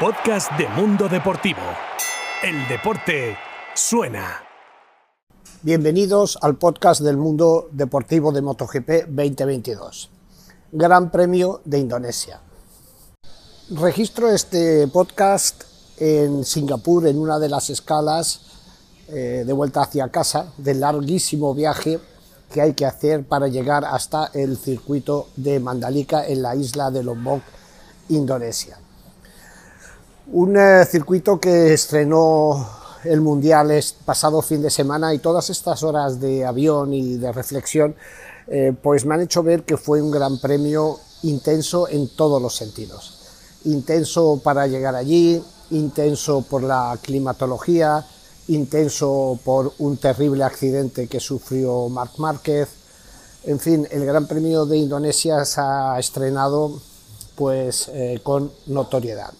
podcast de Mundo Deportivo. El deporte suena. Bienvenidos al podcast del Mundo Deportivo de MotoGP 2022. Gran Premio de Indonesia. Registro este podcast en Singapur en una de las escalas eh, de vuelta hacia casa del larguísimo viaje que hay que hacer para llegar hasta el circuito de Mandalika en la isla de Lombok, Indonesia. Un eh, circuito que estrenó el Mundial el pasado fin de semana y todas estas horas de avión y de reflexión eh, pues me han hecho ver que fue un gran premio intenso en todos los sentidos. Intenso para llegar allí, intenso por la climatología, intenso por un terrible accidente que sufrió Marc Márquez. En fin, el Gran Premio de Indonesia se ha estrenado pues eh, con notoriedad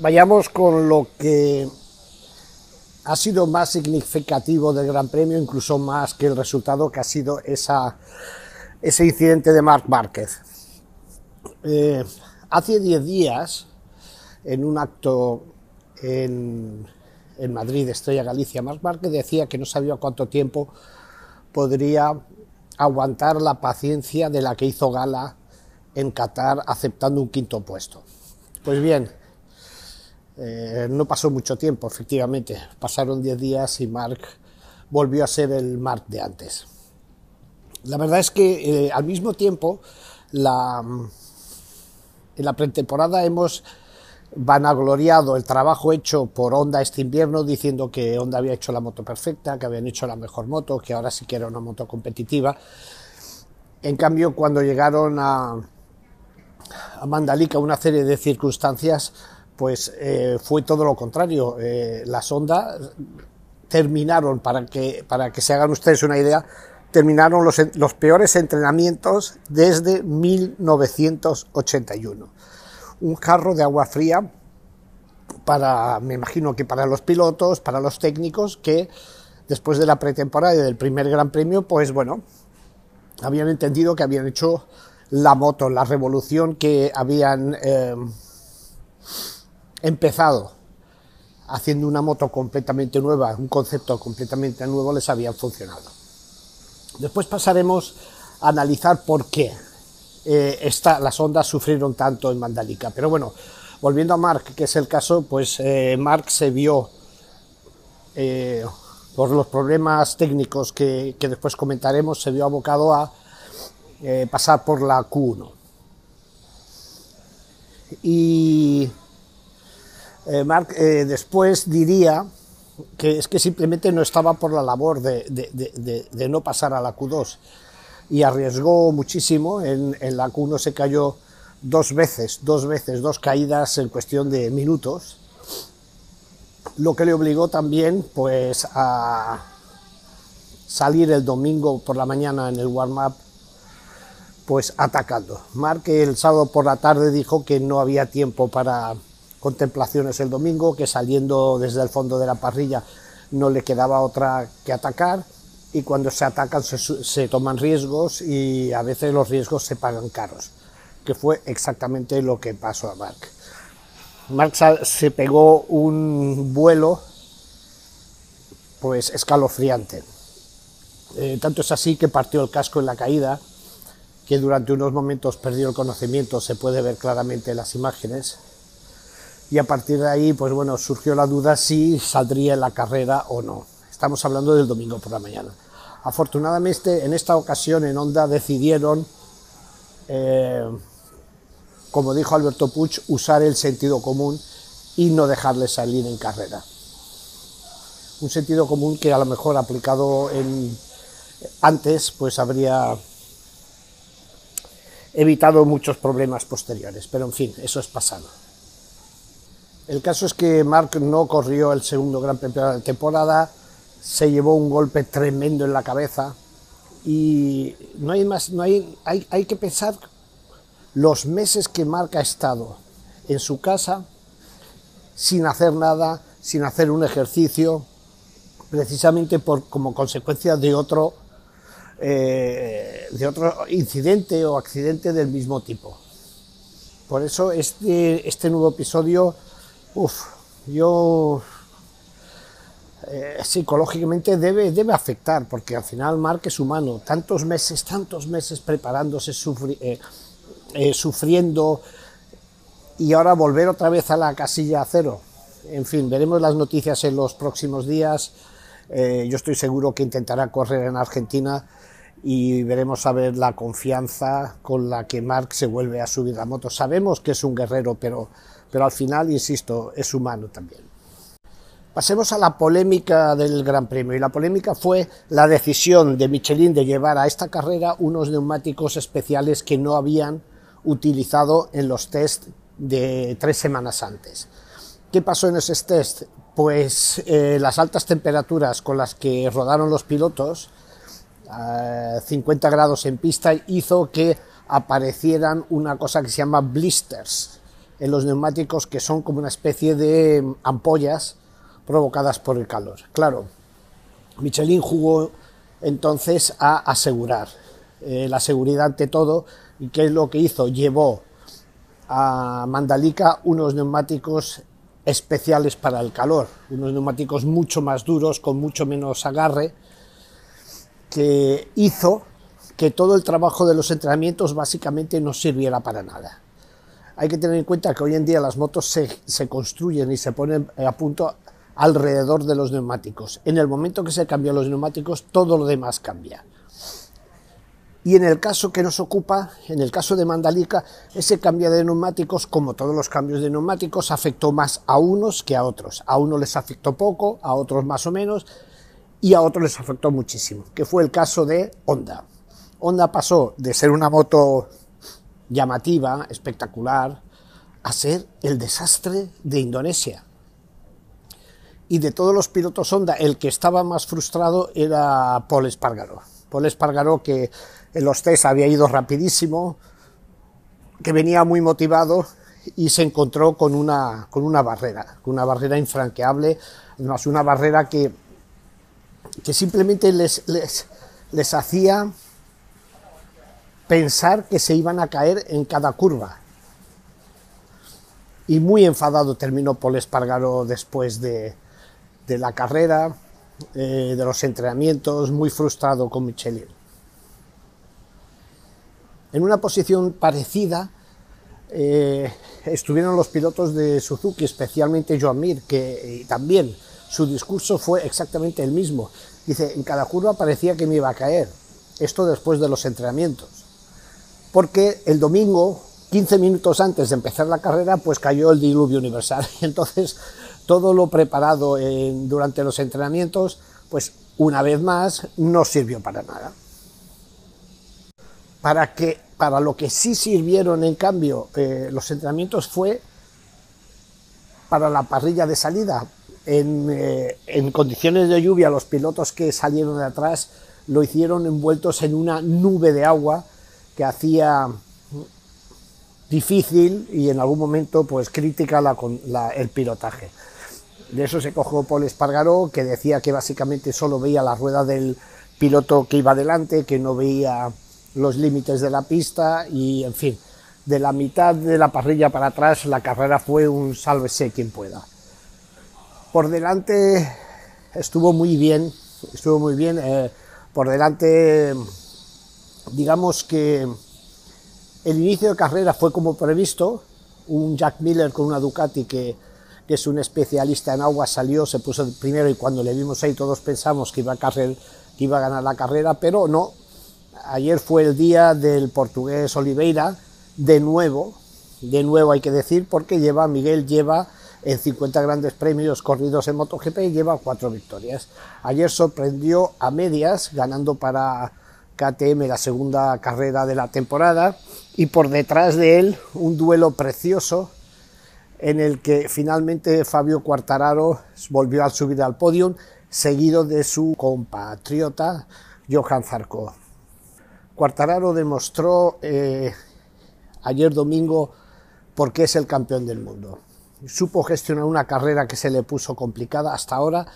vayamos con lo que ha sido más significativo del Gran Premio, incluso más que el resultado que ha sido ese incidente de Marc Márquez. Eh, hace 10 días, en un acto en, en Madrid, Estrella Galicia, Marc Márquez decía que no sabía cuánto tiempo podría aguantar la paciencia de la que hizo gala en Qatar aceptando un quinto puesto. Pues bien, eh, no pasó mucho tiempo, efectivamente. Pasaron 10 días y Mark volvió a ser el Mark de antes. La verdad es que eh, al mismo tiempo, en la pretemporada hemos vanagloriado el trabajo hecho por Honda este invierno, diciendo que Honda había hecho la moto perfecta, que habían hecho la mejor moto, que ahora sí que era una moto competitiva. En cambio, cuando llegaron a, a Mandalika una serie de circunstancias, pues eh, fue todo lo contrario. Eh, las ondas terminaron, para que, para que se hagan ustedes una idea, terminaron los, los peores entrenamientos desde 1981. Un jarro de agua fría para, me imagino que para los pilotos, para los técnicos, que después de la pretemporada y del primer Gran Premio, pues bueno, habían entendido que habían hecho la moto, la revolución que habían... Eh, empezado haciendo una moto completamente nueva, un concepto completamente nuevo, les habían funcionado. Después pasaremos a analizar por qué eh, las ondas sufrieron tanto en Mandalika. Pero bueno, volviendo a Mark, que es el caso, pues eh, Mark se vio eh, por los problemas técnicos que, que, después comentaremos, se vio abocado a pasar por la Q1. Y eh, Mark eh, después diría que es que simplemente no estaba por la labor de, no pasar a la Q2 y arriesgó muchísimo. En, la Q1 se cayó dos veces, dos veces, dos caídas en cuestión de minutos, lo que le obligó también pues a salir el domingo por la mañana en el warm-up pues atacando. Mark el sábado por la tarde dijo que no había tiempo para contemplaciones el domingo, que saliendo desde el fondo de la parrilla no le quedaba otra que atacar y cuando se atacan se, toman riesgos y a veces los riesgos se pagan caros, que fue exactamente lo que pasó a Mark. Mark se pegó un vuelo pues escalofriante. Eh, tanto es así que partió el casco en la caída, que durante unos momentos perdió el conocimiento, se puede ver claramente en las imágenes, y a partir de ahí, pues bueno, surgió la duda si saldría en la carrera o no. Estamos hablando del domingo por la mañana. Afortunadamente, en esta ocasión en Honda decidieron, eh, como dijo Alberto Puig, usar el sentido común y no dejarle salir en carrera. Un sentido común que a lo mejor aplicado en, antes, pues habría evitado muchos problemas posteriores. Pero en fin, eso es pasado. El caso es que Mark no corrió el segundo Gran Premio de temporada, se llevó un golpe tremendo en la cabeza y no hay más, no hay, hay que pensar los meses que Mark ha estado en su casa sin hacer nada, sin hacer un ejercicio, precisamente por, como consecuencia de otro, eh, de otro incidente o accidente del mismo tipo. Por eso este, este nuevo episodio, uff, yo eh, psicológicamente debe, debe afectar, porque al final Mark es humano, tantos meses, tantos meses preparándose, eh, eh, sufriendo, y ahora volver otra vez a la casilla cero. En fin, veremos las noticias en los próximos días. yo estoy seguro que intentará correr en Argentina y veremos a ver la confianza con la que Mark se vuelve a subir la moto. Sabemos que es un guerrero, pero, pero al final, insisto, es humano también. Pasemos a la polémica del Gran Premio. Y la polémica fue la decisión de Michelin de llevar a esta carrera unos neumáticos especiales que no habían utilizado en los test de tres semanas antes. ¿Qué pasó en esos test? Pues eh, las altas temperaturas con las que rodaron los pilotos 50 grados en pista hizo que aparecieran una cosa que se llama blisters en los neumáticos que son como una especie de ampollas provocadas por el calor. Claro, Michelin jugó entonces a asegurar eh, la seguridad ante todo y qué es lo que hizo llevó a Mandalika unos neumáticos especiales para el calor, unos neumáticos mucho más duros con mucho menos agarre que hizo que todo el trabajo de los entrenamientos básicamente no sirviera para nada. Hay que tener en cuenta que hoy en día las motos se, construyen y se ponen a punto alrededor de los neumáticos. En el momento que se cambian los neumáticos, todo lo demás cambia. Y en el caso que nos ocupa, en el caso de Mandalika, ese cambio de neumáticos, como todos los cambios de neumáticos, afectó más a unos que a otros. A unos les afectó poco, a otros más o menos, y a otros les afectó muchísimo, que fue el caso de Honda. Honda pasó de ser una moto llamativa, espectacular, a ser el desastre de Indonesia. Y de todos los pilotos Honda, el que estaba más frustrado era Paul Espargaró. Paul Espargaró que en los test había ido rapidísimo, que venía muy motivado y se encontró con una, con una barrera, con una barrera infranqueable, además una barrera que que simplemente les, les, hacía pensar que se iban a caer en cada curva. Y muy enfadado terminó Paul Espargaro después de, la carrera, eh, de los entrenamientos, muy frustrado con Michelin. En una posición parecida eh, estuvieron los pilotos de Suzuki, especialmente Joan Mir, que también su discurso fue exactamente el mismo. Dice, en cada curva parecía que me iba a caer. Esto después de los entrenamientos. Porque el domingo, 15 minutos antes de empezar la carrera, pues cayó el diluvio universal. entonces, todo lo preparado durante los entrenamientos, pues una vez más, no sirvió para nada. Para, que, para lo que sí sirvieron, en cambio, eh, los entrenamientos fue para la parrilla de salida, eh, en, condiciones de lluvia los pilotos que salieron de atrás lo hicieron envueltos en una nube de agua que hacía difícil y en algún momento pues crítica el pilotaje. De eso se cogió Paul Espargaró, que decía que básicamente solo veía la rueda del piloto que iba delante, que no veía los límites de la pista y, en fin, de la mitad de la parrilla para atrás la carrera fue un sálvese quien pueda. Por delante estuvo muy bien, estuvo muy bien. Eh, por delante, digamos que el inicio de carrera fue como previsto. Un Jack Miller con una Ducati que, es un especialista en agua salió, se puso primero y cuando le vimos ahí todos pensamos que iba a, que iba a ganar la carrera, pero no. Ayer fue el día del portugués Oliveira, de nuevo, de nuevo hay que decir, porque lleva, Miguel lleva en 50 grandes premios corridos en MotoGP lleva cuatro victorias. Ayer sorprendió a medias, ganando para KTM la segunda carrera de la temporada y por detrás de él un duelo precioso en el que finalmente Fabio Quartararo volvió a subir al podio, seguido de su compatriota Johan Zarco. Quartararo demostró eh, ayer domingo por qué es el campeón del mundo supo gestionar una carrera que se le puso complicada hasta ahora.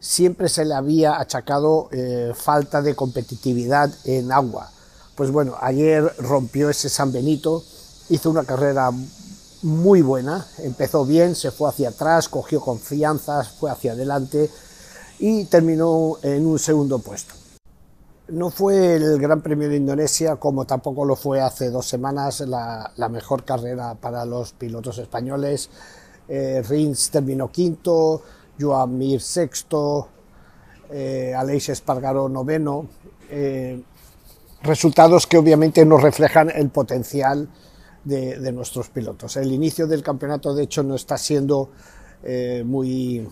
Siempre se le había achacado eh, falta de competitividad en agua. Pues bueno, ayer rompió ese San Benito, hizo una carrera muy buena, empezó bien, se fue hacia atrás, cogió confianzas, fue hacia adelante y terminó en un segundo puesto. No fue el Gran Premio de Indonesia, como tampoco lo fue hace dos semanas, la, mejor carrera para los pilotos españoles. Eh, Rins terminó quinto, Joan Mir sexto, eh, Aleix Espargaró noveno. Eh, resultados que obviamente no reflejan el potencial de, nuestros pilotos. El inicio del campeonato, de hecho, no está siendo eh, muy,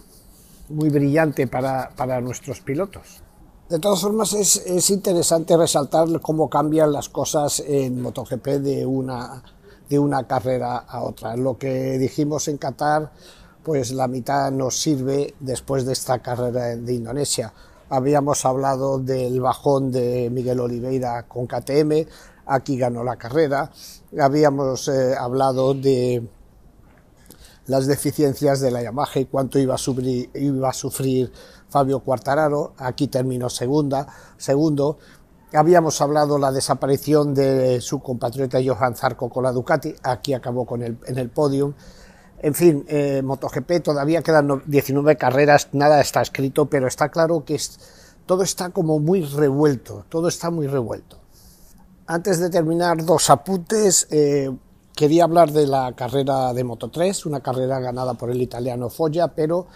muy brillante para, para, nuestros pilotos. De todas formas, es, es, interesante resaltar cómo cambian las cosas en MotoGP de una, de una carrera a otra. Lo que dijimos en Qatar, pues la mitad nos sirve después de esta carrera de Indonesia. Habíamos hablado del bajón de Miguel Oliveira con KTM, aquí ganó la carrera. Habíamos eh, hablado de las deficiencias de la Yamaha y cuánto iba a sufrir, iba a sufrir Fabio Quartararo, aquí terminó segunda, segundo. Habíamos hablado la desaparición de su compatriota Johan Zarco con la Ducati, aquí acabó con el, en el podium. En fin, eh, MotoGP todavía quedan 19 carreras, nada está escrito, pero está claro que todo está como muy revuelto, todo está muy revuelto. Antes de terminar, dos apuntes. Eh, quería hablar de la carrera de Moto 3, una carrera ganada por el italiano Foggia, pero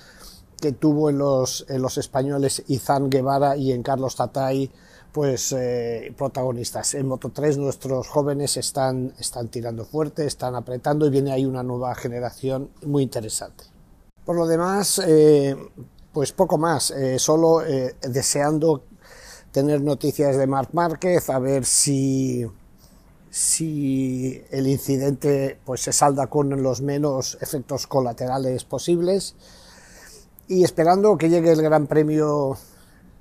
que tuvo en los, en los españoles Izan Guevara y en Carlos Tatay pues eh, protagonistas. En Moto 3 nuestros jóvenes están, están tirando fuerte, están apretando y viene ahí una nueva generación muy interesante. Por lo demás, eh, pues poco más, solo deseando tener noticias de Marc Márquez, a ver si, si el incidente pues, se salda con los menos efectos colaterales posibles y esperando que llegue el Gran Premio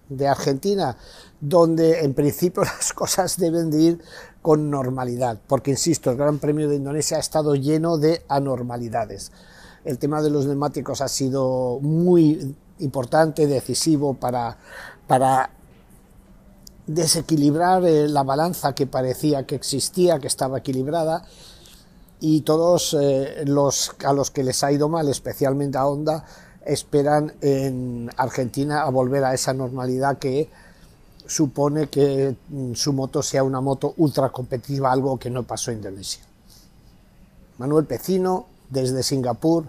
de Argentina, donde en principio las cosas deben de ir con normalidad, porque insisto, el Gran Premio de Indonesia ha estado lleno de anormalidades. El tema de los neumáticos ha sido muy importante, decisivo para, para desequilibrar eh, la balanza que parecía que existía, que estaba equilibrada, y todos eh, los a los que les ha ido mal, especialmente a Honda, esperan en Argentina a volver a esa normalidad que supone que mm, su moto sea una moto ultra competitiva, algo que no pasó en Indonesia. Manuel Pecino, desde Singapur,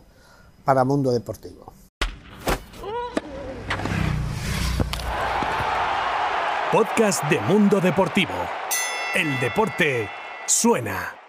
para Mundo Deportivo. Podcast de Mundo Deportivo. El deporte suena.